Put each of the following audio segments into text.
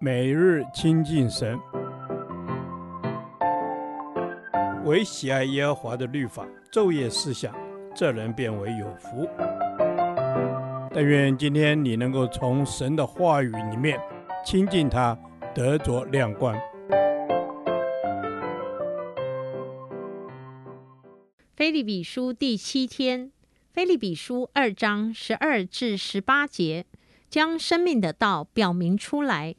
每日亲近神，唯喜爱耶和华的律法，昼夜思想，这人便为有福。但愿今天你能够从神的话语里面亲近他，得着亮光。腓利比书第七天，腓利比书二章十二至十八节，将生命的道表明出来。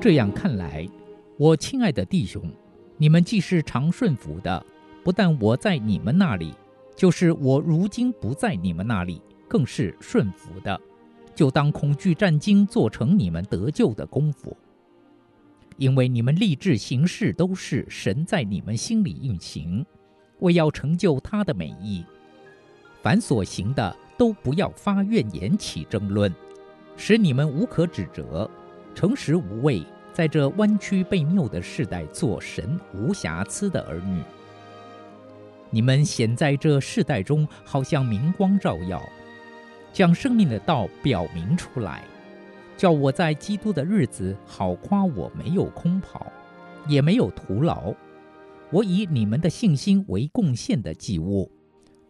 这样看来，我亲爱的弟兄，你们既是常顺服的，不但我在你们那里，就是我如今不在你们那里，更是顺服的，就当恐惧战兢，做成你们得救的功夫。因为你们立志行事，都是神在你们心里运行，为要成就他的美意。凡所行的，都不要发怨言，起争论，使你们无可指责，诚实无伪。在这弯曲悖谬的世代，做神无瑕疵的儿女。你们显在这世代中，好像明光照耀，将生命的道表明出来，叫我在基督的日子好夸我没有空跑，也没有徒劳。我以你们的信心为贡献的祭物，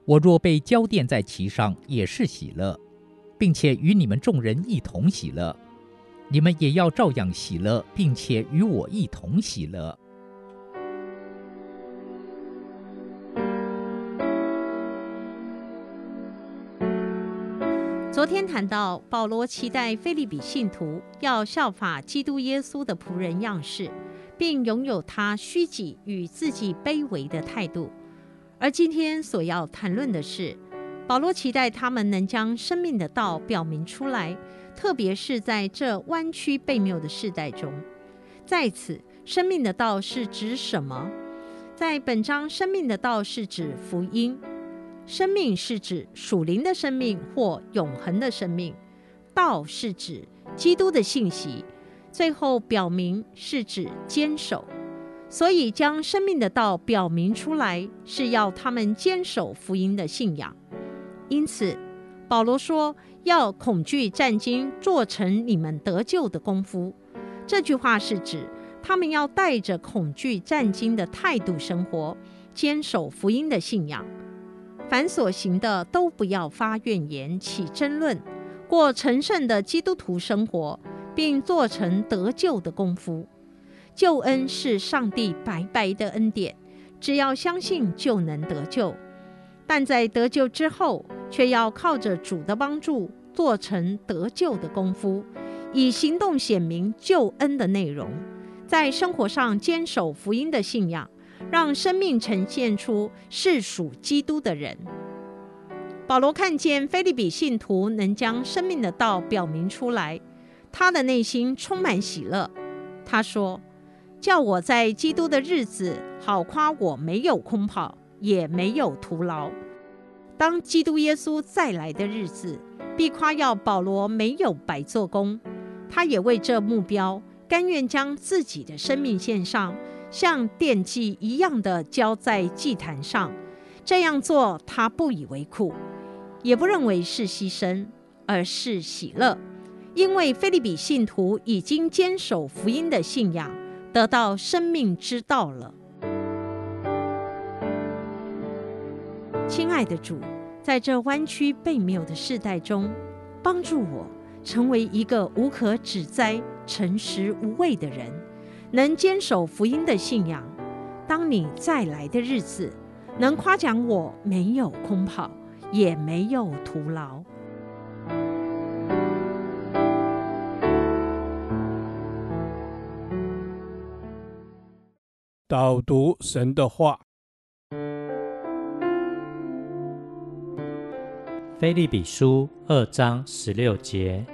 我若被交奠在其上，也是喜乐，并且与你们众人一同喜乐。你们也要照样喜乐，并且与我一同喜乐。昨天谈到保罗期待腓利比信徒要效法基督耶稣的仆人样式，并拥有他虚己与自己卑微的态度。而今天所要谈论的是，保罗期待他们能将生命的道表明出来。特别是在这弯曲悖谬的世代中，在此，生命的道是指什么？在本章，生命的道是指福音。生命是指属灵的生命或永恒的生命，道是指基督的信息。最后表明是指坚守，所以将生命的道表明出来，是要他们坚守福音的信仰。因此，保罗说。要恐惧战惊，做成你们得救的功夫。这句话是指他们要带着恐惧战惊的态度生活，坚守福音的信仰。凡所行的，都不要发怨言，起争论，过成圣的基督徒生活，并做成得救的功夫。救恩是上帝白白的恩典，只要相信就能得救。但在得救之后，却要靠着主的帮助，做成得救的功夫，以行动显明救恩的内容，在生活上坚守福音的信仰，让生命呈现出是属基督的人。保罗看见腓利比信徒能将生命的道表明出来，他的内心充满喜乐。他说：“叫我在基督的日子好夸我没有空跑，也没有徒劳。”当基督耶稣再来的日子，必夸耀保罗没有白做工。他也为这目标，甘愿将自己的生命献上，像奠祭一样的交在祭坛上。这样做，他不以为苦，也不认为是牺牲，而是喜乐，因为菲利比信徒已经坚守福音的信仰，得到生命之道了。亲爱的主，在这弯曲悖谬的世代中，帮助我成为一个无可指摘、诚实无畏的人，能坚守福音的信仰。当你再来的日子，能夸奖我没有空跑，也没有徒劳。导读神的话。腓立比书二章十六节，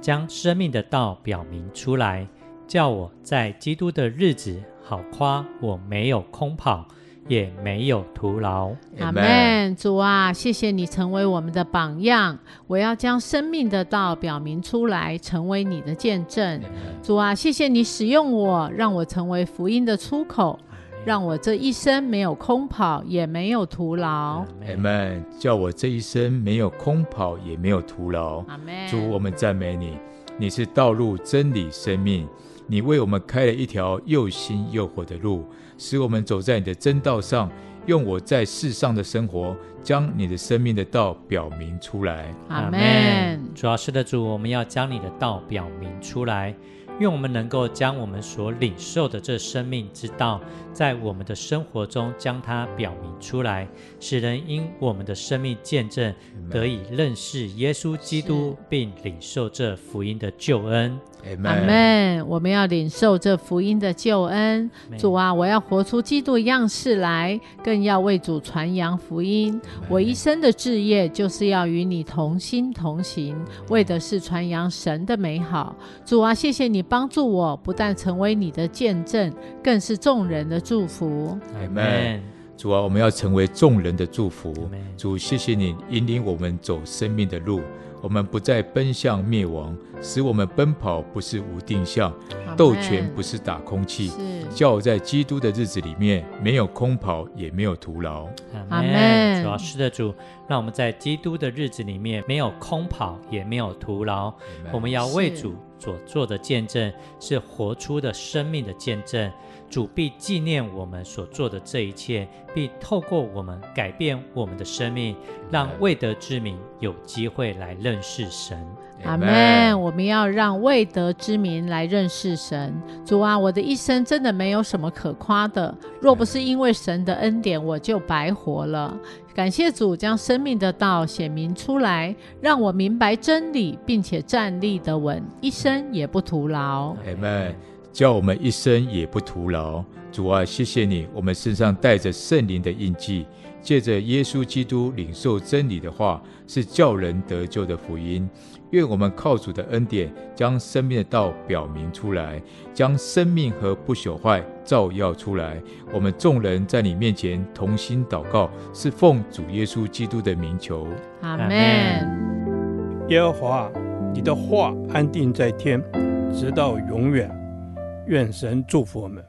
将生命的道表明出来，叫我在基督的日子好夸我没有空跑，也没有徒劳。阿门。主啊，谢谢你成为我们的榜样，我要将生命的道表明出来，成为你的见证。主啊，谢谢你使用我，让我成为福音的出口。让我这一生没有空跑，也没有徒劳。阿门。叫我这一生没有空跑，也没有徒劳。阿门。主，我们赞美你，你是道路、真理、生命。你为我们开了一条又新又活的路，使我们走在你的真道上。用我在世上的生活，将你的生命的道表明出来。阿门。主要是的主，我们要将你的道表明出来。愿我们能够将我们所领受的这生命之道，在我们的生活中将它表明出来，使人因我们的生命见证得以认识耶稣基督，并领受这福音的救恩。阿门。我们要领受这福音的救恩。主啊，我要活出基督的样式来，更要为主传扬福音。我一生的志业就是要与你同心同行，为的是传扬神的美好。主啊，谢谢你帮助我，不但成为你的见证，更是众人的祝福。阿门。主啊，我们要成为众人的祝福。主，谢谢你引领我们走生命的路。我们不再奔向灭亡，使我们奔跑不是无定向，斗拳不是打空气，叫我在基督的日子里面没有空跑，也没有徒劳。阿门。主要，是的主，让我们在基督的日子里面没有空跑，也没有徒劳。我们要为主所做的见证是活出的生命的见证。主必纪念我们所做的这一切，必透过我们改变我们的生命，让未得之民有机会来认识神。阿门。我们要让未得之民来认识神。主啊，我的一生真的没有什么可夸的，若不是因为神的恩典，我就白活了。感谢主将生命的道显明出来，让我明白真理，并且站立得稳，一生也不徒劳。阿门。叫我们一生也不徒劳。主啊，谢谢你，我们身上带着圣灵的印记，借着耶稣基督领受真理的话，是叫人得救的福音。愿我们靠主的恩典，将生命的道表明出来，将生命和不朽坏照耀出来。我们众人在你面前同心祷告，是奉主耶稣基督的名求。阿门。耶和华，你的话安定在天，直到永远。愿神祝福我们。